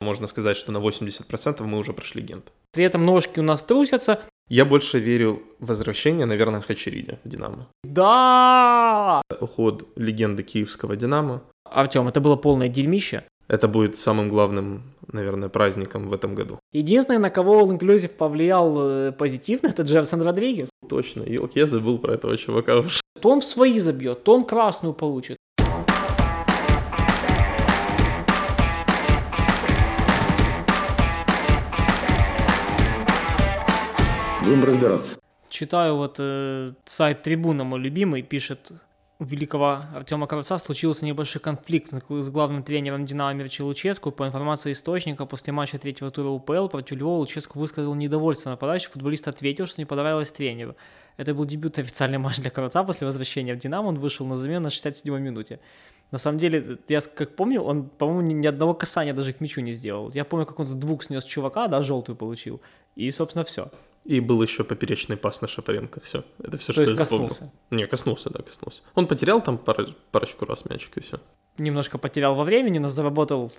Можно сказать, что на 80% мы уже прошли Гент. При этом ножки у нас трусятся. Я больше верю в возвращение, наверное, Хачериди в «Динамо». Да! Уход легенды киевского «Динамо». Артем, это было полное дерьмище. Это будет самым главным, наверное, праздником в этом году. Единственное, на кого All Inclusive повлиял э, позитивно, это Джеффсон Родригес. Точно, елки, я забыл про этого чувака уже. То он в свои забьет, то он красную получит. Будем разбираться. Читаю вот э, сайт Трибуна, мой любимый, пишет у великого Артема Кравца случился небольшой конфликт с главным тренером «Динамо» Мирчи Луческу. По информации источника, после матча третьего тура УПЛ против Львова Луческу высказал недовольство нападающий. Футболист ответил, что не понравилось тренеру. Это был дебют официальный матч для Кравца. После возвращения в «Динамо» он вышел на замену на 67-й минуте. На самом деле, я как помню, он, по-моему, ни, ни одного касания даже к мячу не сделал. Я помню, как он с двух снес чувака, да, желтую получил. И, собственно, все. И был еще поперечный пас на Шапаренко. Все. Это все, То что есть я запомнил. коснулся. Не, коснулся, да, коснулся. Он потерял там пара- парочку раз мячик и все. Немножко потерял во времени, но заработал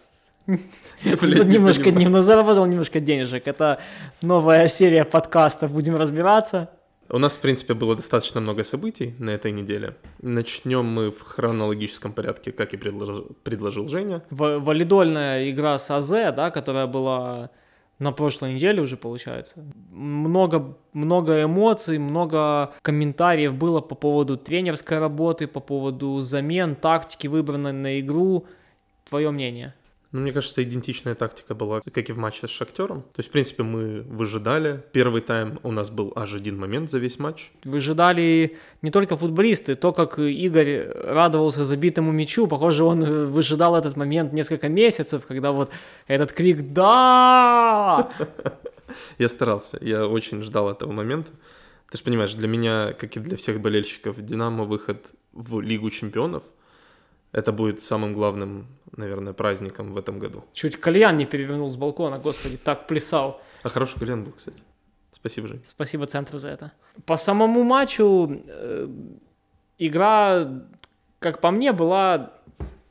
Блядь, не немножко, немного заработал немножко денежек. Это новая серия подкастов, будем разбираться. У нас, в принципе, было достаточно много событий на этой неделе. Начнем мы в хронологическом порядке, как и предложил, предложил Женя. В- Валидольная игра с АЗ, да, которая была на прошлой неделе уже получается. Много, много эмоций, много комментариев было по поводу тренерской работы, по поводу замен, тактики, выбранной на игру. Твое мнение? Ну, мне кажется, идентичная тактика была, как и в матче с Шахтером. То есть, в принципе, мы выжидали. Первый тайм у нас был аж один момент за весь матч. Выжидали не только футболисты, то, как Игорь радовался забитому мячу, похоже, он выжидал этот момент несколько месяцев, когда вот этот крик «Да!» Я старался, я очень ждал этого момента. Ты же понимаешь, для меня, как и для всех болельщиков, Динамо выход в Лигу чемпионов, это будет самым главным, наверное, праздником в этом году. Чуть кальян не перевернул с балкона, господи, так плясал. А хороший Колян был, кстати. Спасибо, Жень. Спасибо центру за это. По самому матчу э, игра, как по мне, была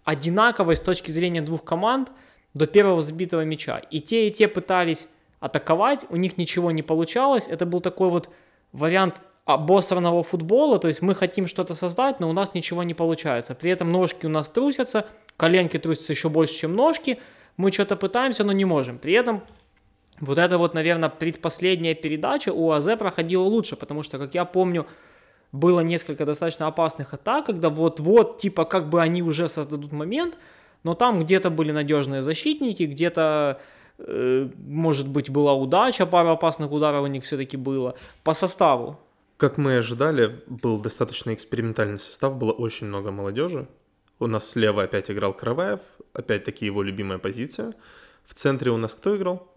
одинаковой с точки зрения двух команд до первого забитого мяча. И те, и те пытались атаковать, у них ничего не получалось. Это был такой вот вариант обосранного футбола, то есть мы хотим что-то создать, но у нас ничего не получается. При этом ножки у нас трусятся, коленки трусятся еще больше, чем ножки. Мы что-то пытаемся, но не можем. При этом вот это вот, наверное, предпоследняя передача у АЗ проходила лучше, потому что, как я помню, было несколько достаточно опасных атак, когда вот-вот, типа, как бы они уже создадут момент, но там где-то были надежные защитники, где-то, э, может быть, была удача, пару опасных ударов у них все-таки было. По составу. Как мы ожидали, был достаточно экспериментальный состав, было очень много молодежи. У нас слева опять играл Караваев, опять-таки его любимая позиция. В центре у нас кто играл?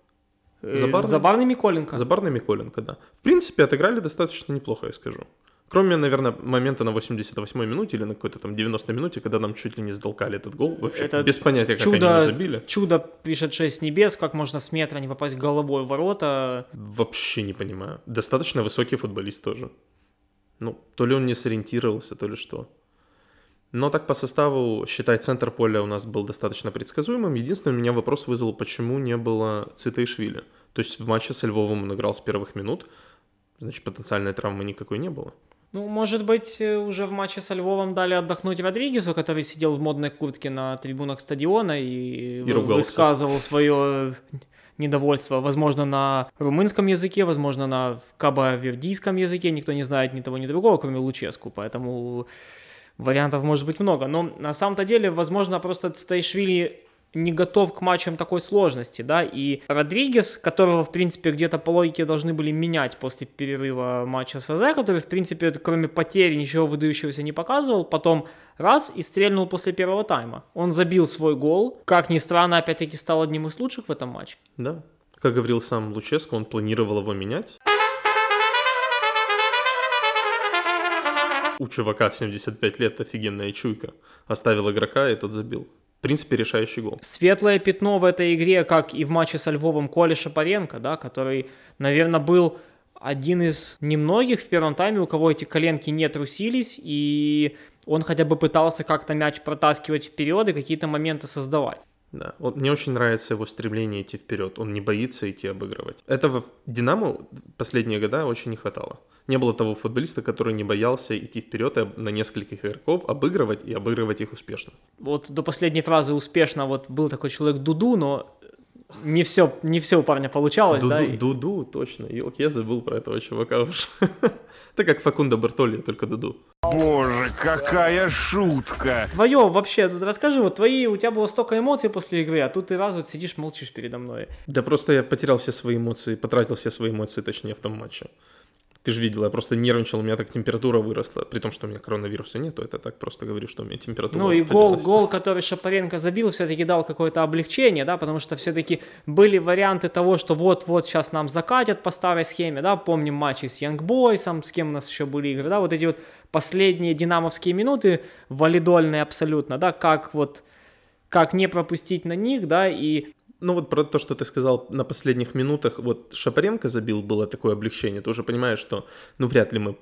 Э, Забарный? Забарный Миколенко. Забарный Миколенко, да. В принципе, отыграли достаточно неплохо, я скажу. Кроме, наверное, момента на 88-й минуте или на какой-то там 90-й минуте, когда нам чуть ли не сдолкали этот гол. Вообще, Это без понятия, как чудо- они его забили. Чудо, пришедшее с небес, как можно с метра не попасть головой в ворота. Вообще не понимаю. Достаточно высокий футболист тоже. Ну, то ли он не сориентировался, то ли что. Но так по составу, считай, центр поля у нас был достаточно предсказуемым. Единственный у меня вопрос вызвал, почему не было Цитаишвили. То есть в матче со Львовом он играл с первых минут, значит, потенциальной травмы никакой не было. Ну, может быть, э, уже в матче со Львовом дали отдохнуть Родригесу, который сидел в модной куртке на трибунах стадиона и, вы- ругался. высказывал свое недовольство, возможно, на румынском языке, возможно, на кабо-вердийском языке. Никто не знает ни того, ни другого, кроме Луческу, поэтому вариантов может быть много. Но на самом-то деле, возможно, просто Стаишвили не готов к матчам такой сложности, да, и Родригес, которого, в принципе, где-то по логике должны были менять после перерыва матча с АЗ, который, в принципе, кроме потери ничего выдающегося не показывал, потом раз и стрельнул после первого тайма. Он забил свой гол, как ни странно, опять-таки стал одним из лучших в этом матче. Да. Как говорил сам Луческо, он планировал его менять. У чувака в 75 лет офигенная чуйка. Оставил игрока, и тот забил. В принципе, решающий гол. Светлое пятно в этой игре, как и в матче со Львовом, Коля Шапаренко, да, который, наверное, был один из немногих в первом тайме, у кого эти коленки не трусились, и он хотя бы пытался как-то мяч протаскивать вперед и какие-то моменты создавать. Да, вот мне очень нравится его стремление идти вперед. Он не боится идти обыгрывать. Этого в Динамо последние года очень не хватало. Не было того футболиста, который не боялся идти вперед на нескольких игроков обыгрывать и обыгрывать их успешно. Вот до последней фразы успешно вот был такой человек Дуду, но не все, не все у парня получалось, Дуду, да? и- Дуду, точно. Ёлки, я забыл про этого чувака уже. Это как Факунда Бартоли, только Дуду. Боже, какая шутка! Твое вообще, тут расскажи, вот твои, у тебя было столько эмоций после игры, а тут ты раз вот сидишь, молчишь передо мной. Да просто я потерял все свои эмоции, потратил все свои эмоции, точнее, в том матче. Ты же видела, я просто нервничал, у меня так температура выросла. При том, что у меня коронавируса нету, это так просто говорю, что у меня температура Ну и гол, гол, который Шапаренко забил, все-таки дал какое-то облегчение, да, потому что все-таки были варианты того, что вот-вот сейчас нам закатят по старой схеме, да, помним матчи с Янгбойсом, с кем у нас еще были игры, да, вот эти вот последние динамовские минуты, валидольные абсолютно, да, как вот, как не пропустить на них, да, и Ну вот про то, что ты сказал на последних минутах, вот Шапаренко забил, было такое облегчение. Ты уже понимаешь, что ну вряд ли мы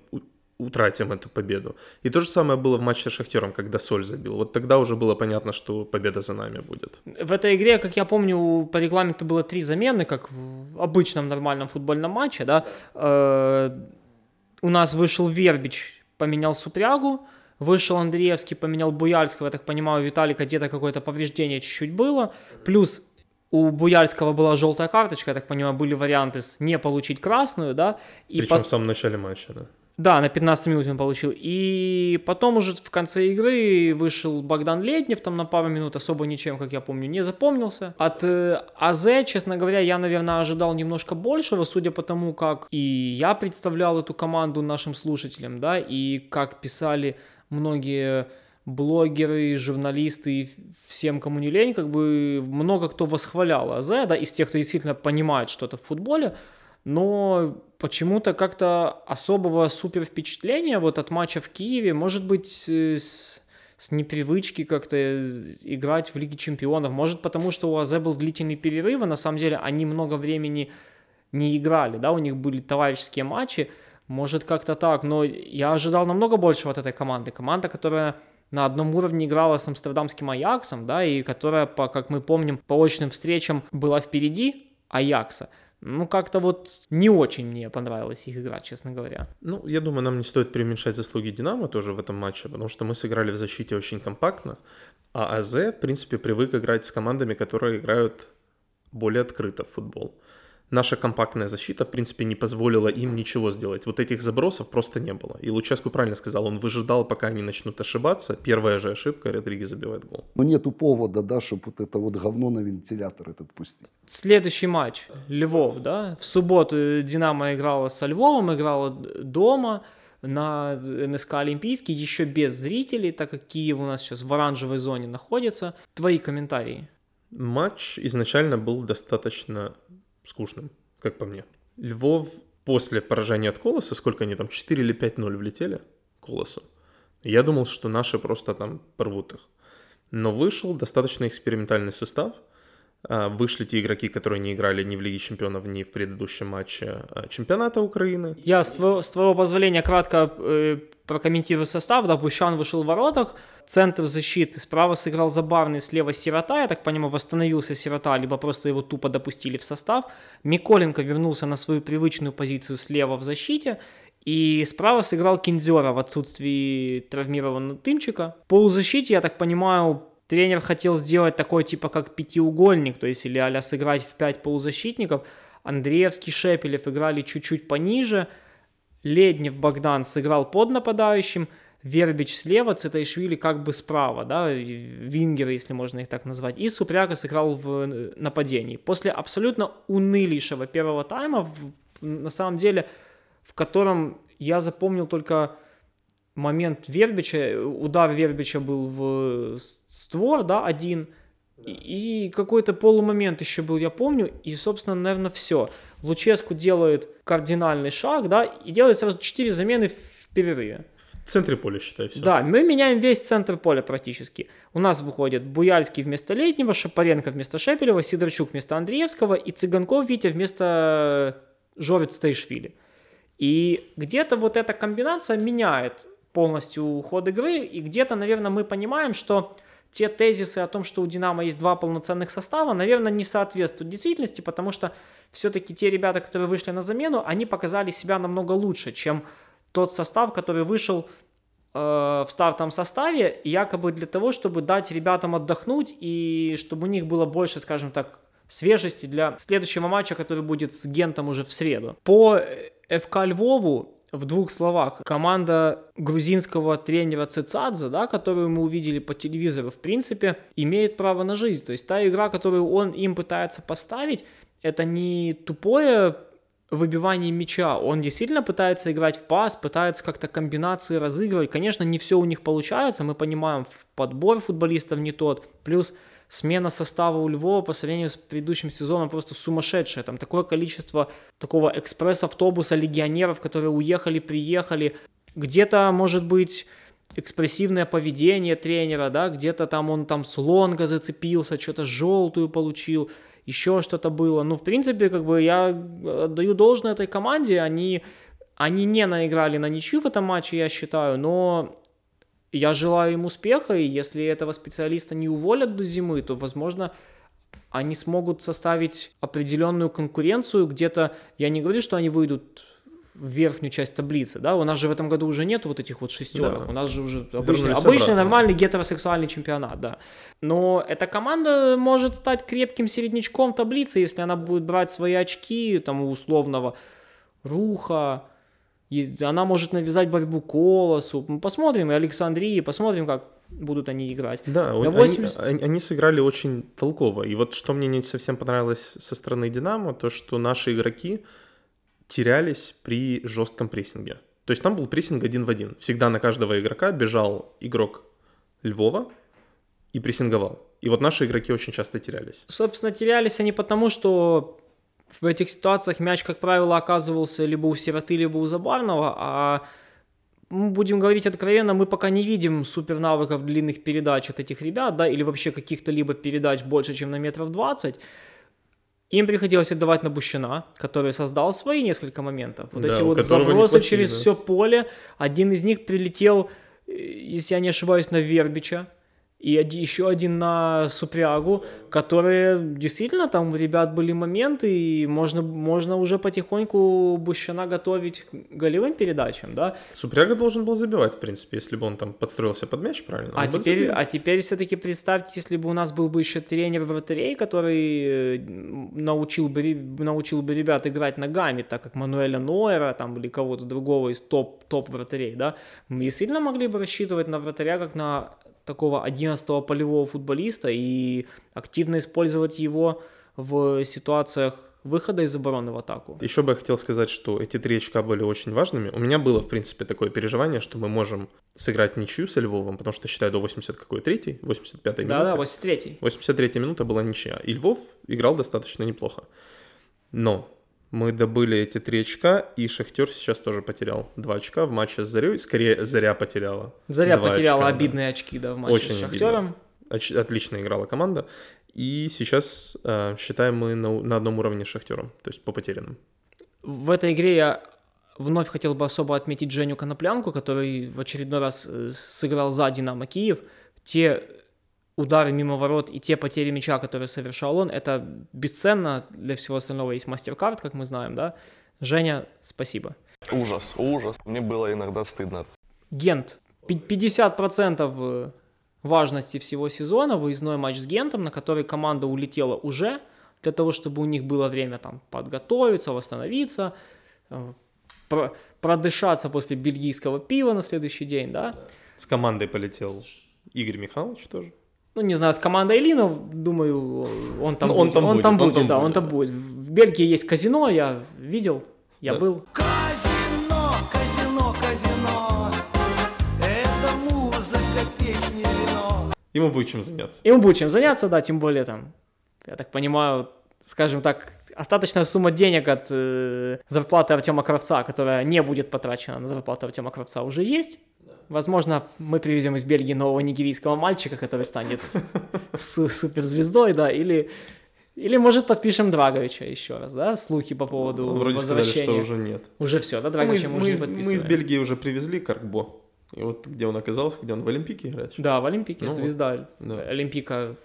утратим эту победу. И то же самое было в матче с Шахтером, когда Соль забил. Вот тогда уже было понятно, что победа за нами будет. В этой игре, как я помню, по регламенту было три замены, как в обычном нормальном футбольном матче, да. Э, У нас вышел Вербич, поменял Супрягу, вышел Андреевский, поменял Буяльского, я так понимаю, у Виталика где-то какое-то повреждение чуть-чуть было, плюс у Буяльского была желтая карточка, я так понимаю, были варианты с не получить красную, да, и Причем пот- в самом начале матча, да. да, на 15 минут он получил. И потом уже в конце игры вышел Богдан Леднев, там на пару минут особо ничем, как я помню, не запомнился. От э, АЗ, честно говоря, я, наверное, ожидал немножко большего, судя по тому, как и я представлял эту команду нашим слушателям, да, и как писали многие блогеры, журналисты, и всем, кому не лень, как бы много кто восхвалял АЗ, да, из тех, кто действительно понимает что-то в футболе, но почему-то как-то особого супер впечатления вот от матча в Киеве, может быть, э, с, с непривычки как-то э, играть в Лиге Чемпионов, может потому, что у АЗ был длительный перерыв, и на самом деле они много времени не играли, да, у них были товарищеские матчи, может как-то так, но я ожидал намного большего от этой команды, команда, которая на одном уровне играла с амстердамским Аяксом, да, и которая, по, как мы помним, по очным встречам была впереди Аякса. Ну, как-то вот не очень мне понравилась их игра, честно говоря. Ну, я думаю, нам не стоит преуменьшать заслуги Динамо тоже в этом матче, потому что мы сыграли в защите очень компактно, а АЗ, в принципе, привык играть с командами, которые играют более открыто в футбол. Наша компактная защита, в принципе, не позволила им ничего сделать. Вот этих забросов просто не было. И Луческу правильно сказал, он выжидал, пока они начнут ошибаться. Первая же ошибка, Родригес забивает гол. Но нету повода, да, чтобы вот это вот говно на вентилятор этот пустить. Следующий матч Львов, да, в субботу Динамо играла со Львовом, играла дома на НСК Олимпийский, еще без зрителей, так как Киев у нас сейчас в оранжевой зоне находится. Твои комментарии? Матч изначально был достаточно скучным, как по мне. Львов после поражения от Колоса, сколько они там, 4 или 5-0 влетели Колосу. Я думал, что наши просто там порвут их. Но вышел достаточно экспериментальный состав. А, Вышли те игроки, которые не играли ни в Лиге Чемпионов, ни в предыдущем матче а, чемпионата Украины. Я, с твоего, с твоего позволения, кратко э, прокомментирую состав. Да, Бущан вышел в воротах, центр защиты справа сыграл Забарный, слева Сирота. Я так понимаю, восстановился Сирота, либо просто его тупо допустили в состав. Миколенко вернулся на свою привычную позицию слева в защите. И справа сыграл Кинзера в отсутствии травмированного Тымчика. В полузащите, я так понимаю, тренер хотел сделать такой типа как пятиугольник, то есть или а сыграть в пять полузащитников. Андреевский, Шепелев играли чуть-чуть пониже. Леднев Богдан сыграл под нападающим. Вербич слева, Цитайшвили как бы справа, да, вингеры, если можно их так назвать. И Супряга сыграл в э, нападении. После абсолютно унылейшего первого тайма, на самом деле, в котором я запомнил только момент Вербича, удар Вербича был в створ, да, один, и, и какой-то полумомент еще был, я помню, и, собственно, наверное, все. Луческу делает кардинальный шаг, да, и делает сразу 4 замены в перерыве. В центре поля, считай, все. Да, мы меняем весь центр поля практически. У нас выходит Буяльский вместо Летнего, Шапаренко вместо Шепелева, Сидорчук вместо Андреевского и Цыганков Витя вместо Жорец Тайшвили. И где-то вот эта комбинация меняет полностью ход игры, и где-то, наверное, мы понимаем, что те тезисы о том, что у Динамо есть два полноценных состава, наверное, не соответствуют действительности, потому что все-таки те ребята, которые вышли на замену, они показали себя намного лучше, чем тот состав, который вышел э, в стартовом составе, якобы для того, чтобы дать ребятам отдохнуть и чтобы у них было больше, скажем так, свежести для следующего матча, который будет с Гентом уже в среду. По ФК Львову в двух словах. Команда грузинского тренера Цицадзе, да, которую мы увидели по телевизору, в принципе, имеет право на жизнь. То есть та игра, которую он им пытается поставить, это не тупое выбивание мяча. Он действительно пытается играть в пас, пытается как-то комбинации разыгрывать. Конечно, не все у них получается, мы понимаем, подбор футболистов не тот. Плюс смена состава у Львова по сравнению с предыдущим сезоном просто сумасшедшая. Там такое количество такого экспресс-автобуса легионеров, которые уехали, приехали. Где-то, может быть, экспрессивное поведение тренера, да, где-то там он там с лонга зацепился, что-то желтую получил, еще что-то было. Ну, в принципе, как бы я отдаю должное этой команде, они, они не наиграли на ничью в этом матче, я считаю, но я желаю им успеха, и если этого специалиста не уволят до зимы, то, возможно, они смогут составить определенную конкуренцию где-то. Я не говорю, что они выйдут в верхнюю часть таблицы, да, у нас же в этом году уже нет вот этих вот шестерок, да. у нас же уже обычный, обычный нормальный гетеросексуальный чемпионат, да. Но эта команда может стать крепким середнячком таблицы, если она будет брать свои очки, там, у условного Руха, она может навязать борьбу Колосу. Мы посмотрим, и Александрии, посмотрим, как будут они играть. Да, 80... они, они сыграли очень толково. И вот что мне не совсем понравилось со стороны Динамо, то что наши игроки терялись при жестком прессинге. То есть там был прессинг один в один. Всегда на каждого игрока бежал игрок Львова и прессинговал. И вот наши игроки очень часто терялись. Собственно, терялись они потому, что в этих ситуациях мяч, как правило, оказывался либо у сироты, либо у Забарного, а мы будем говорить откровенно, мы пока не видим супер навыков длинных передач от этих ребят, да, или вообще каких-то либо передач больше, чем на метров 20. Им приходилось отдавать на Бущина, который создал свои несколько моментов. Вот да, эти вот забросы через да. все поле. Один из них прилетел, если я не ошибаюсь, на Вербича и еще один на Супрягу, которые действительно там у ребят были моменты, и можно, можно уже потихоньку Бущана готовить голевым передачам, да. Супряга должен был забивать, в принципе, если бы он там подстроился под мяч, правильно? А теперь, а теперь все-таки представьте, если бы у нас был бы еще тренер вратарей, который э, научил бы, научил бы ребят играть ногами, так как Мануэля Нойера там, или кого-то другого из топ, топ вратарей, да, мы действительно могли бы рассчитывать на вратаря как на такого 11-го полевого футболиста и активно использовать его в ситуациях выхода из обороны в атаку. Еще бы я хотел сказать, что эти три очка были очень важными. У меня было, в принципе, такое переживание, что мы можем сыграть ничью со Львовом, потому что, считаю, до 80 какой третий, 85-й минуты. Да-да, 83-й. 83-я минута была ничья. И Львов играл достаточно неплохо. Но мы добыли эти три очка, и Шахтер сейчас тоже потерял два очка в матче с Зарей. Скорее, Заря потеряла. Заря потеряла очка, обидные да. очки, да, в матче Очень с Шахтером. Оч- отлично играла команда. И сейчас э, считаем мы на, на одном уровне с Шахтером, то есть по потерянным. В этой игре я вновь хотел бы особо отметить Женю Коноплянку, который в очередной раз э, сыграл за Динамо Киев. Те удары мимо ворот и те потери мяча, которые совершал он, это бесценно. Для всего остального есть мастер-карт, как мы знаем, да. Женя, спасибо. Ужас, ужас. Мне было иногда стыдно. Гент. 50% э, важности всего сезона, выездной матч с Гентом, на который команда улетела уже, для того, чтобы у них было время там подготовиться, восстановиться, э, про продышаться после бельгийского пива на следующий день, да. С командой полетел Игорь Михайлович тоже ну, не знаю, с командой Линов, думаю, он там, ну, будет. Он там он будет, там будет, он там да, будет. он там будет. В Бельгии есть казино, я видел, я да. был. Казино, казино, казино, это музыка, песни, вино. Ему будет чем заняться. Ему будет чем заняться, да, тем более там, я так понимаю, скажем так, остаточная сумма денег от э, зарплаты Артема Кравца, которая не будет потрачена на зарплату Артема Кравца, уже есть. Возможно, мы привезем из Бельгии нового нигерийского мальчика, который станет суперзвездой, да, или или, может, подпишем Драговича еще раз, да? Слухи по поводу ну, Вроде возвращения. сказали, что уже нет. Уже все, да? Драговича мы, мы, мы, из, мы из Бельгии уже привезли Каркбо. И вот где он оказался, где он в Олимпике играет? Да, в Олимпике, Ну, звезда да. Олимпика.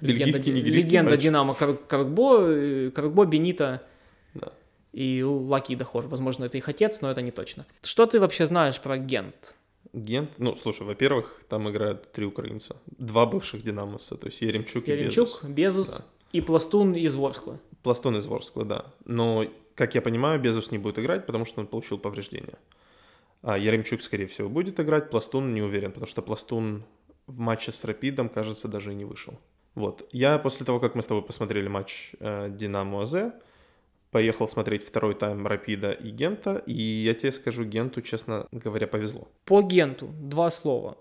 Бельгийский, легенда мальчик. Динамо Кар- Каргбо, э, Каргбо, Бенита Да. и Лаки Дахор. Возможно, это их отец, но это не точно. Что ты вообще знаешь про Гент? Гент, ну, слушай, во-первых, там играют три украинца. Два бывших динамовца, то есть Еремчук, и Яремчук, Безус. Безус Да. и Пластун из Ворскла. Пластун из Ворскла, да. Но, как я понимаю, Безус не будет играть, потому что он получил повреждение. А Яремчук, скорее всего, будет играть, Пластун не уверен, потому что Пластун в матче с Рапидом, кажется, даже и не вышел. Вот. Я после того, как мы с тобой посмотрели матч э, Динамо АЗ, поехал смотреть второй тайм Рапида и Гента, и я тебе скажу, Генту, честно говоря, повезло. По Генту два слова.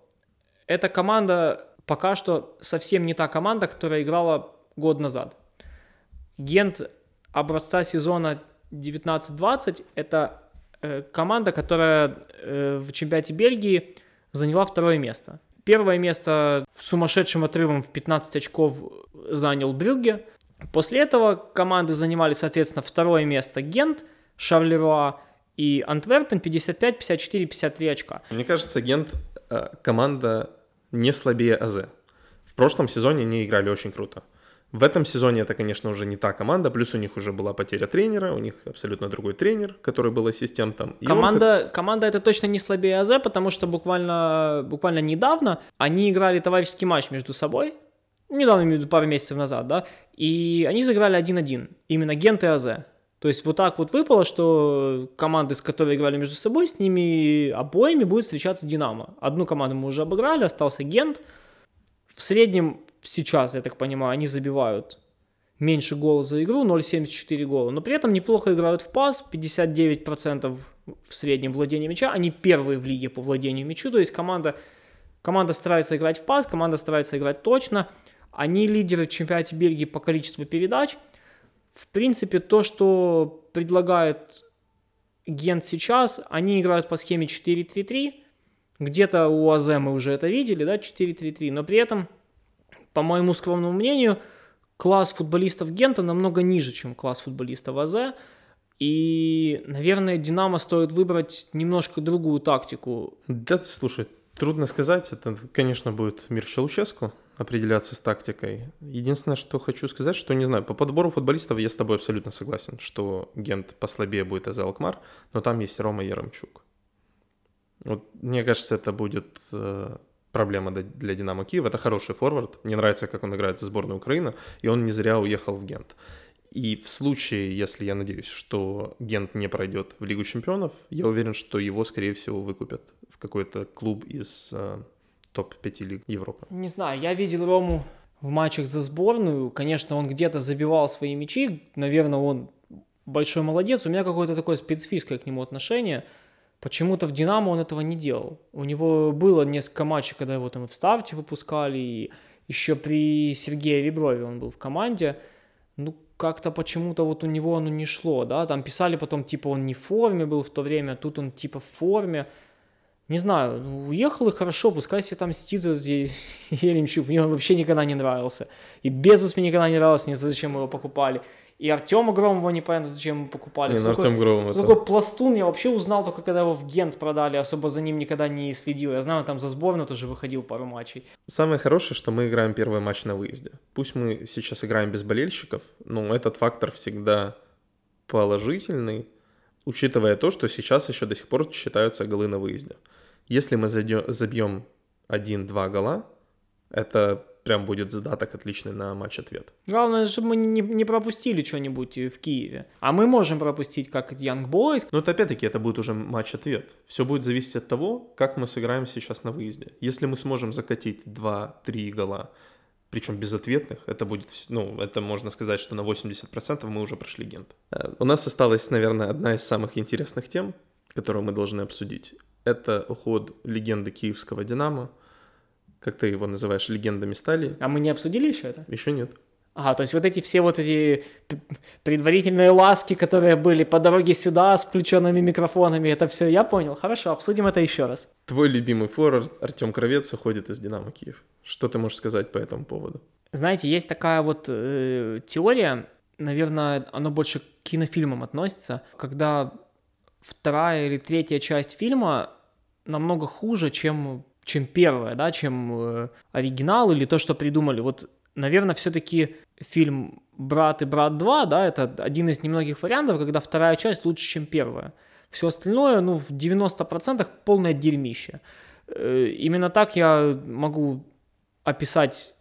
Эта команда пока что совсем не та команда, которая играла год назад. Гент образца сезона 19-20 это э, команда, которая э, в чемпионате Бельгии заняла второе место. Первое место сумасшедшим отрывом в 15 очков занял Брюгге. После этого команды занимали, соответственно, второе место Гент, Шарлеруа и Антверпен 55, 54, 53 очка. Мне кажется, Гент э, команда не слабее АЗ. В прошлом сезоне они играли очень круто. В этом сезоне это, конечно, уже не та команда, плюс у них уже была потеря тренера, у них абсолютно другой тренер, который был ассистентом. И он Команда, команда это точно не слабее АЗ, потому что буквально, буквально недавно они играли товарищеский матч между собой, недавно, имею в виду, пару месяцев назад, да, и они сыграли 1-1, именно Гент и АЗ. То есть вот так вот выпало, что команды, с которыми играли между собой, с ними обоими будет встречаться Динамо. Одну команду мы уже обыграли, остался Гент. В среднем сейчас, я так понимаю, они забивают меньше гола за игру, 0,74 гола, но при этом неплохо играют в пас, 59% в среднем владения мяча, они первые в лиге по владению мячу, то есть команда, команда старается играть в пас, команда старается играть точно, они лидеры в чемпионате Бельгии по количеству передач. В принципе, то, что предлагает Гент сейчас, они играют по схеме 4-3-3, где-то у АЗ мы уже это видели, да, 4-3-3, но при этом, по моему скромному мнению, класс футболистов Гента намного ниже, чем класс футболистов АЗ. И, наверное, Динамо стоит выбрать немножко другую тактику. Да, слушай, трудно сказать. Это, конечно, будет мир Челуческу определяться с тактикой. Единственное, что хочу сказать, что, не знаю, по подбору футболистов я с тобой абсолютно согласен, что Гент послабее будет АЗ Алкмар, но там есть Рома Яремчук. Вот, мне кажется, это будет э, проблема для- Динамо Киев. Это хороший форвард. Мне нравится, как он играет за сборную Украины, и он не зря уехал в Гент. И в случае, если я надеюсь, что Гент не пройдет в Лигу чемпионов, я уверен, что его, скорее всего, выкупят в какой-то клуб из э, топ-5 лиг Европы. Не знаю, я видел Рому в матчах за сборную. Конечно, он где-то забивал свои мячи. Наверное, он большой молодец. У меня какое-то такое специфическое к нему отношение. Почему-то в «Динамо» он этого не делал. У него было несколько матчей, когда его там и в старте выпускали, и еще при Сергее Реброве он был в команде. Ну, как-то почему-то вот у него оно не шло, да, там писали потом, типа, он не в форме был в то время, тут он, типа, в форме. Не знаю, ну, уехал и хорошо, пускай себе там мстит этот Еремчук, мне он вообще никогда не нравился. И Безус мне никогда не нравился, не знаю, зачем мы его покупали. И Артема Громова непонятно, зачем мы покупали. Не, ну Артем Громов это- такое пластун я вообще узнал только когда его в Гент продали, особо за ним никогда не следил. Я знаю, он там за сборную тоже выходил пару матчей. Самое хорошее, что мы играем первый матч на выезде. Пусть мы сейчас играем без болельщиков, но этот фактор всегда положительный, учитывая то, что сейчас еще до сих пор считаются голы на выезде. Если мы зайдё- забьем 1-2 гола, это прям будет задаток отличный на матч-ответ. Главное, чтобы мы не, не пропустили что-нибудь в Киеве. А мы можем пропустить, как Young Boys, Но это опять-таки это будет уже матч-ответ. Все будет зависеть от того, как мы сыграем сейчас на выезде. Если мы сможем закатить 2-3 гола, причем безответных, это будет, ну, это можно сказать, что на 80% мы уже прошли Гент. Э, У нас осталась, наверное, одна из самых интересных тем, которую мы должны обсудить. Это уход легенды киевского «Динамо». Как ты его называешь, легендами стали? а мы не обсудили еще это? Еще нет. Ага, то есть вот эти все вот эти предварительные ласки, которые были по дороге сюда с включенными микрофонами, это все я понял. Хорошо, обсудим это еще раз. Твой любимый форвард Артем Кровец уходит из «Динамо Киев». Что ты можешь сказать по этому поводу? Знаете, есть такая вот э, теория, наверное, она больше к кинофильмам относится, когда вторая или третья часть фильма намного хуже, чем, чем первое, да, чем э, оригинал или то, что придумали. Вот, наверное, все-таки фильм «Брат и брат 2», да, это один из немногих вариантов, когда вторая часть лучше, чем первая. Все остальное, ну, в 90% полное дерьмище. Э, Именно так я могу описать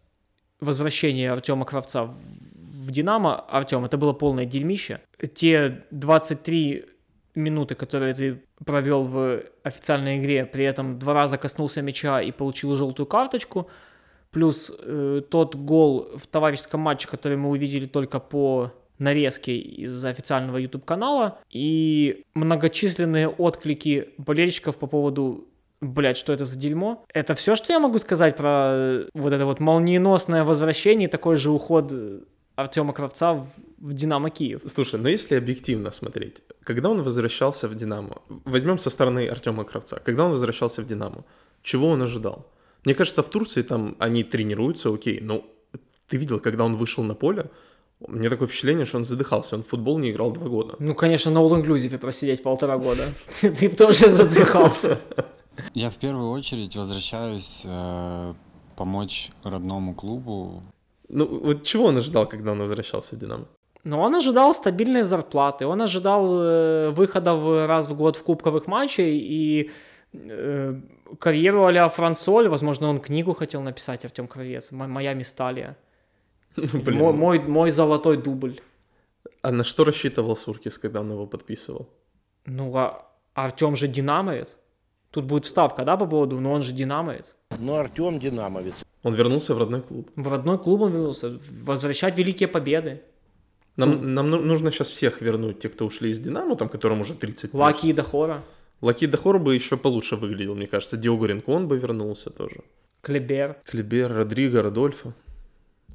возвращение Артема Кравца в- «Динамо». Артем, это было полное дерьмище. Те 23 минуты, которые ты провел в официальной игре, при этом два раза коснулся мяча и получил желтую карточку, плюс э, тот гол в товарищеском матче, который мы увидели только по нарезке из официального YouTube-канала, и многочисленные отклики болельщиков по поводу Блять, что это за дерьмо? Это все, что я могу сказать про э, вот это вот молниеносное возвращение и такой же уход э, Артема Кравца в, в Динамо Киев. Слушай, но если объективно смотреть, когда он возвращался в «Динамо», возьмем со стороны Артема Кравца, когда он возвращался в «Динамо», чего он ожидал? Мне кажется, в Турции там они тренируются, окей, но ты видел, когда он вышел на поле, у меня такое впечатление, что он задыхался, он в футбол не играл два года. Ну, конечно, на all-inclusive просидеть полтора года. Ты тоже задыхался. Я в первую очередь возвращаюсь э, помочь родному клубу. Ну, вот чего он ожидал, когда он возвращался в «Динамо»? Но он ожидал стабильной зарплаты, он ожидал э, выхода в, раз в год в кубковых матчей и э, карьеру а-ля Франсоль. Возможно, он книгу хотел написать, Артем Кровец, «Мо- «Моя Мисталия». Ну, Мой, мой, мой золотой дубль. А на что рассчитывал Суркис, когда он его подписывал? Ну, а Артем же динамовец. Тут будет вставка, да, по поводу, но он же динамовец. Ну, Артем Динамовец. Он вернулся в родной клуб. В родной клуб он вернулся, возвращать великие победы. Нам, нам ну- нужно сейчас всех вернуть, те, кто ушли из «Динамо», там, которым уже 30 плюс. Лаки и Дахора, Лаки Дахор бы еще получше выглядел, мне кажется. Диого Ринкон бы вернулся тоже. Клебер. Клибер, Родриго, Родольфо.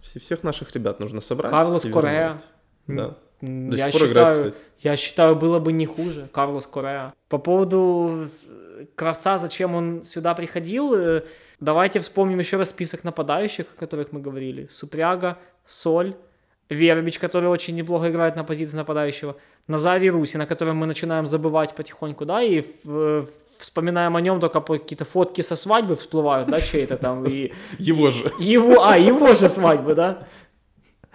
Все, всех наших ребят нужно собрать. Карлос вернуть. Да. До я считаю, играет, кстати. Я считаю, было бы не хуже. Карлос Кореа. По поводу э, Кравца, зачем он сюда приходил, э, давайте вспомним еще раз список нападающих, о которых мы говорили. Супряга, Соль, Вербич, который очень неплохо играет на позиции нападающего, Назари Руси, на котором мы начинаем забывать потихоньку, да, и вспоминаем о нем только по какие-то фотки со свадьбы всплывают, да, чей-то там, и Его же. его, а, его же свадьбы, да?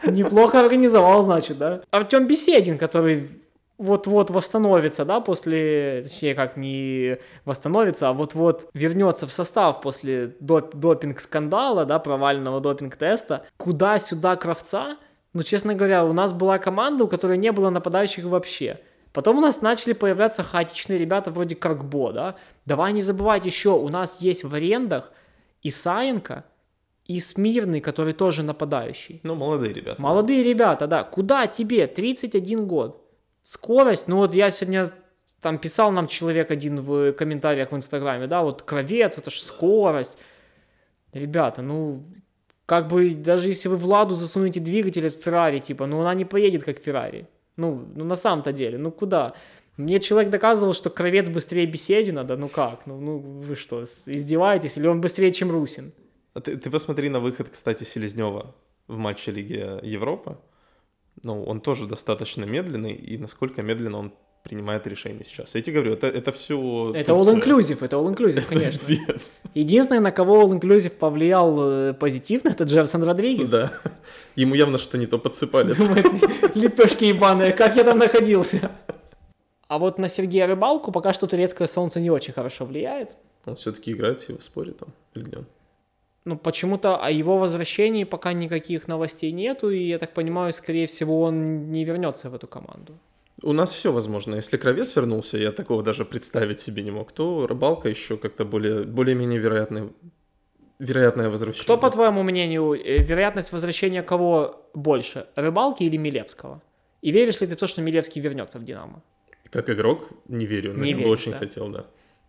Неплохо организовал, значит, да? Артем Беседин, который вот-вот восстановится, да, после, точнее, как не восстановится, а вот-вот вернется в состав после доп- допинг-скандала, да, провального допинг-теста. Куда сюда Кравца? Ну, честно говоря, у нас была команда, у которой не было нападающих вообще. Потом у нас начали появляться хаотичные ребята вроде Каргбо, да. Давай не забывать еще, у нас есть в арендах Исаенко и Смирный, который тоже нападающий. Ну, молодые ребята. Молодые ребята, да. Куда тебе? 31 год. Скорость, ну вот я сегодня там писал нам человек один в комментариях в Инстаграме, да, вот кровец, это ж скорость. Ребята, ну, как бы даже если вы Владу засунете двигатель от Феррари, типа, ну она не поедет как Феррари. Ну, ну на самом-то деле, ну куда? Мне человек доказывал, что кровец быстрее Беседина, да ну как? Ну, ну вы что, издеваетесь? Или он быстрее, чем Русин? А ты, ты посмотри на выход, кстати, Селезнева в матче Лиги Европы. Ну, он тоже достаточно медленный, и насколько медленно он принимает решения сейчас. Я тебе говорю, это, это все... Это all-inclusive, это all-inclusive, конечно. Единственное, на кого All Inclusive повлиял э, позитивно, это Джеффсон Родригес. Да. Ему явно что не то подсыпали. Лепешки ебаные, как я там находился? А вот на Сергея Рыбалку пока что турецкое солнце не очень хорошо влияет. Он все-таки играет в Севаспоре там, или где он? Ну, почему-то о его возвращении пока никаких новостей нету, и, я так понимаю, скорее всего, он не вернется в эту команду. У нас все возможно. Если Кровец вернулся, я такого даже представить себе не мог, то Рыбалка еще как-то более, более-менее вероятный, вероятное возвращение. Кто, по твоему мнению, э, вероятность возвращения кого больше, Рыбалки или Милевского? И веришь ли ты в то, что Милевский вернется в «Динамо»? Как игрок не верю, но Не я бы очень да? хотел, да.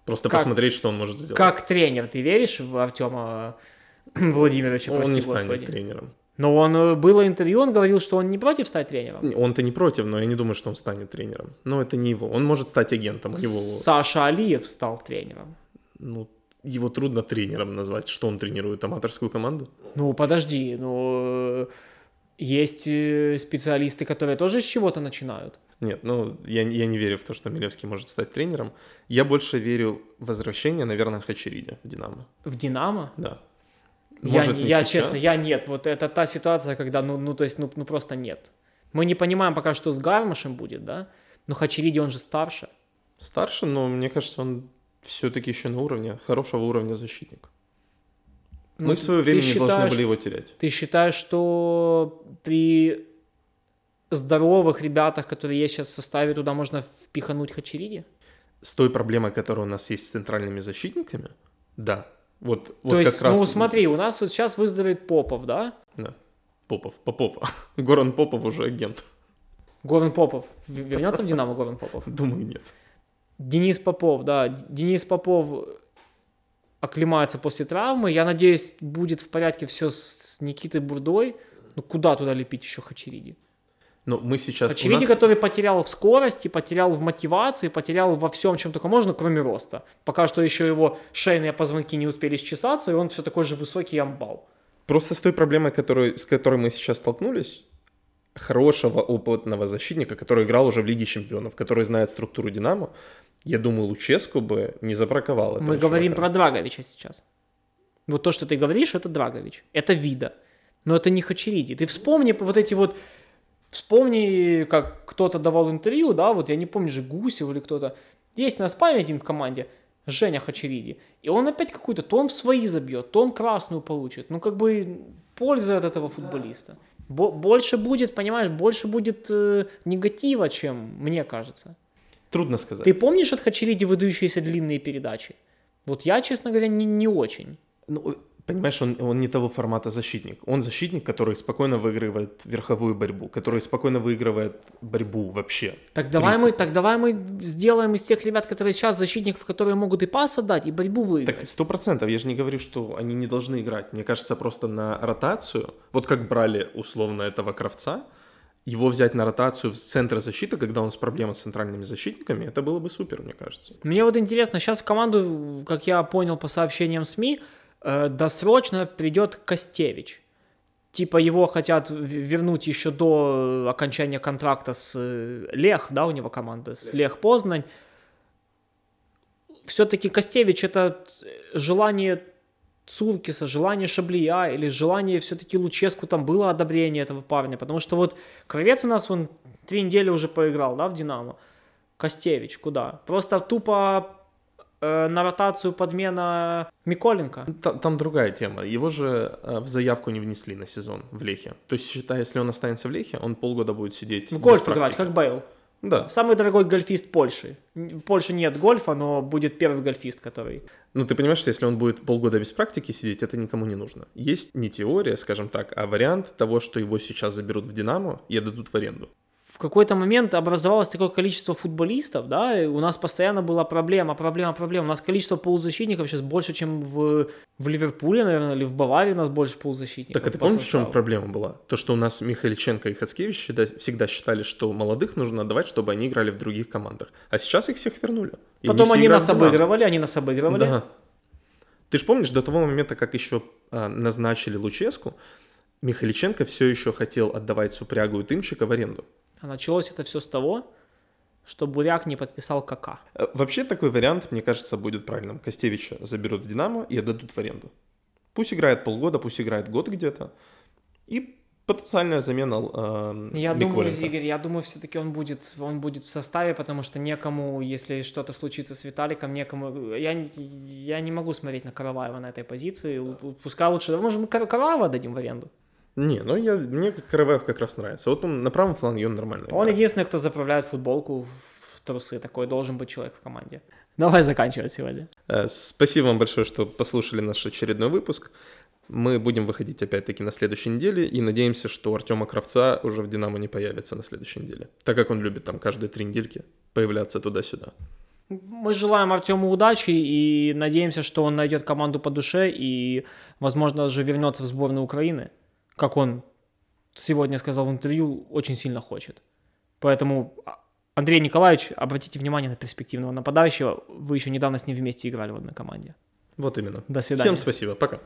Просто Как- посмотреть, что он может сделать. Как тренер, ты веришь в Артема Владимировича, он не господи? станет тренером. Но он э, было интервью, он говорил, что он не против стать тренером. Он-то не против, но я не думаю, что он станет тренером. Но это не его. Он может стать агентом. У него, Саша Алиев стал тренером. ну, его трудно тренером назвать. Что он тренирует? Аматорскую команду? Ну, подожди, ну... э, Есть э, специалисты, которые тоже с чего-то начинают. Нет, ну, я, я не верю в то, что Милевский может стать тренером. Я больше верю в возвращение, наверное, Хачериди в «Динамо». В «Динамо»? Да. Я, Может, не я сейчас. честно, я нет. Вот это та ситуация, когда, ну, ну то есть, ну, ну просто нет. Мы не понимаем пока, что с Гармашем будет, да? Но Хачериди, он же старше. Старше, но мне кажется, он все-таки еще на уровне, хорошего уровня защитник. Ну, Мы в свое время не должны были его терять. Ты считаешь, что при здоровых ребятах, которые есть сейчас в составе, туда можно впихануть Хачериди? С той проблемой, которая у нас есть с центральными защитниками, да. Вот, вот То как есть, раз... ну смотри, у нас вот сейчас выздоровеет Попов, да? Да. Попов, Попов. Горан Попов уже агент. Горан Попов. Вернется в Динамо Горан Попов? Думаю, нет. Денис Попов, да. Денис Попов оклемается после травмы. Я надеюсь, будет в порядке все с Никитой Бурдой. Ну куда туда лепить еще Хачериди? Но мы сейчас... Хачериди, нас- который потерял в скорости, потерял в мотивации, потерял во всем, чем только можно, кроме роста. Пока что еще его шейные позвонки не успели счесаться, и он все такой же высокий амбал. Просто с той проблемой, которой, с которой мы сейчас столкнулись, хорошего, опытного защитника, который играл уже в Лиге Чемпионов, который знает структуру Динамо, я думаю, Луческу бы не забраковал Мы говорим чувака. про Драговича сейчас. Вот то, что ты говоришь, это Драгович. Это вида. Но это не Хачериди. Ты вспомни вот эти вот... Вспомни, как кто-то давал интервью, да, вот я не помню же, Гусев или кто-то. Есть у нас один в команде, Женя Хачериди. И он опять какой-то, то он в свои забьет, то он красную получит. Ну, как бы польза от этого футболиста. Бо- больше будет, понимаешь, больше будет э, негатива, чем мне кажется. Трудно сказать. Ты помнишь от Хачериди выдающиеся длинные передачи? Вот я, честно говоря, не, не очень. Ну, понимаешь, он, он не того формата защитник. Он защитник, который спокойно выигрывает верховую борьбу, который спокойно выигрывает борьбу вообще. Так давай, мы, так давай мы сделаем из тех ребят, которые сейчас защитников, которые могут и пас отдать, и борьбу выиграть. Так сто процентов. Я же не говорю, что они не должны играть. Мне кажется, просто на ротацию, вот как брали условно этого Кравца, его взять на ротацию в центр защиты, когда он с проблемой с центральными защитниками, это было бы супер, мне кажется. Мне вот интересно, сейчас команду, как я понял по сообщениям СМИ, э, досрочно придет Костевич. Типа его хотят вернуть еще до э, окончания контракта с э, Лех, да, у него команда, с Лех Познань. Все-таки Костевич это желание Цуркиса, желание Шаблия или желание все-таки Луческу, там было одобрение этого парня, потому что вот Кровец у нас он три недели уже поиграл, да, в Динамо. Костевич куда? Просто тупо э, на ротацию подмена Миколенко. Та- Там, другая тема. Его же э, в заявку не внесли на сезон в Лехе. То есть, считай, если он останется в Лехе, он полгода будет сидеть В без гольф играть, как Бейл. Да. Самый дорогой гольфист Польши. В Польше нет гольфа, но будет первый гольфист, который... Ну, ты понимаешь, что если он будет полгода без практики сидеть, это никому не нужно. Есть не теория, скажем так, а вариант того, что его сейчас заберут в Динамо и отдадут в аренду. В какой-то момент образовалось такое количество футболистов, да, и у нас постоянно была проблема, проблема, проблема. У нас количество полузащитников сейчас больше, чем в, в Ливерпуле, наверное, или в Баварии у нас больше полузащитников. Так, а ты по помнишь, в чем проблема была? То, что у нас Михайличенко и Хацкевич всегда, всегда считали, что молодых нужно отдавать, чтобы они играли в других командах. А сейчас их всех вернули. И Потом они играют нас обыгрывали, они нас обыгрывали. Да. Ты же помнишь, до того момента, как еще а, назначили Луческу, Михайличенко все еще хотел отдавать Супрягу и Тымчика в аренду. А началось это все с того, что Буряк не подписал КК. Э, Вообще такой вариант, мне кажется, будет правильным. Костевича заберут в Динамо и отдадут в аренду. Пусть играет полгода, пусть играет год где-то. И потенциальная замена э, Я думаю, Миколенко. Игорь, я думаю, все-таки он будет, он будет в составе, потому что некому, если что-то случится с Виталиком, некому. Я, я не могу смотреть на Караваева на этой позиции. Л- Пускай лучше. да, Может, мы Кар- Караваева дадим в аренду? Не, ну я, мне Караваев как раз нравится. Вот он на правом фланге он нормальный. Он единственный, кто заправляет футболку в трусы. Такой должен быть человек в команде. Давай заканчивать сегодня. Э, Спасибо вам большое, что послушали наш очередной выпуск. Мы будем выходить опять-таки на следующей неделе и надеемся, что Артема Кравца уже в «Динамо» не появится на следующей неделе, так как он любит там каждые три недельки появляться туда-сюда. Мы желаем Артему удачи и надеемся, что он найдет команду по душе и, возможно, даже вернется в сборную Украины, как он сегодня сказал в интервью, очень сильно хочет. Поэтому, а, Андрей Николаевич, обратите внимание на перспективного нападающего. Вы еще недавно с ним вместе играли в одной команде. Вот именно. До свидания. Всем спасибо. Пока.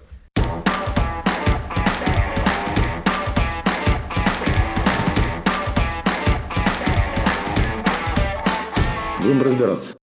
Будем разбираться.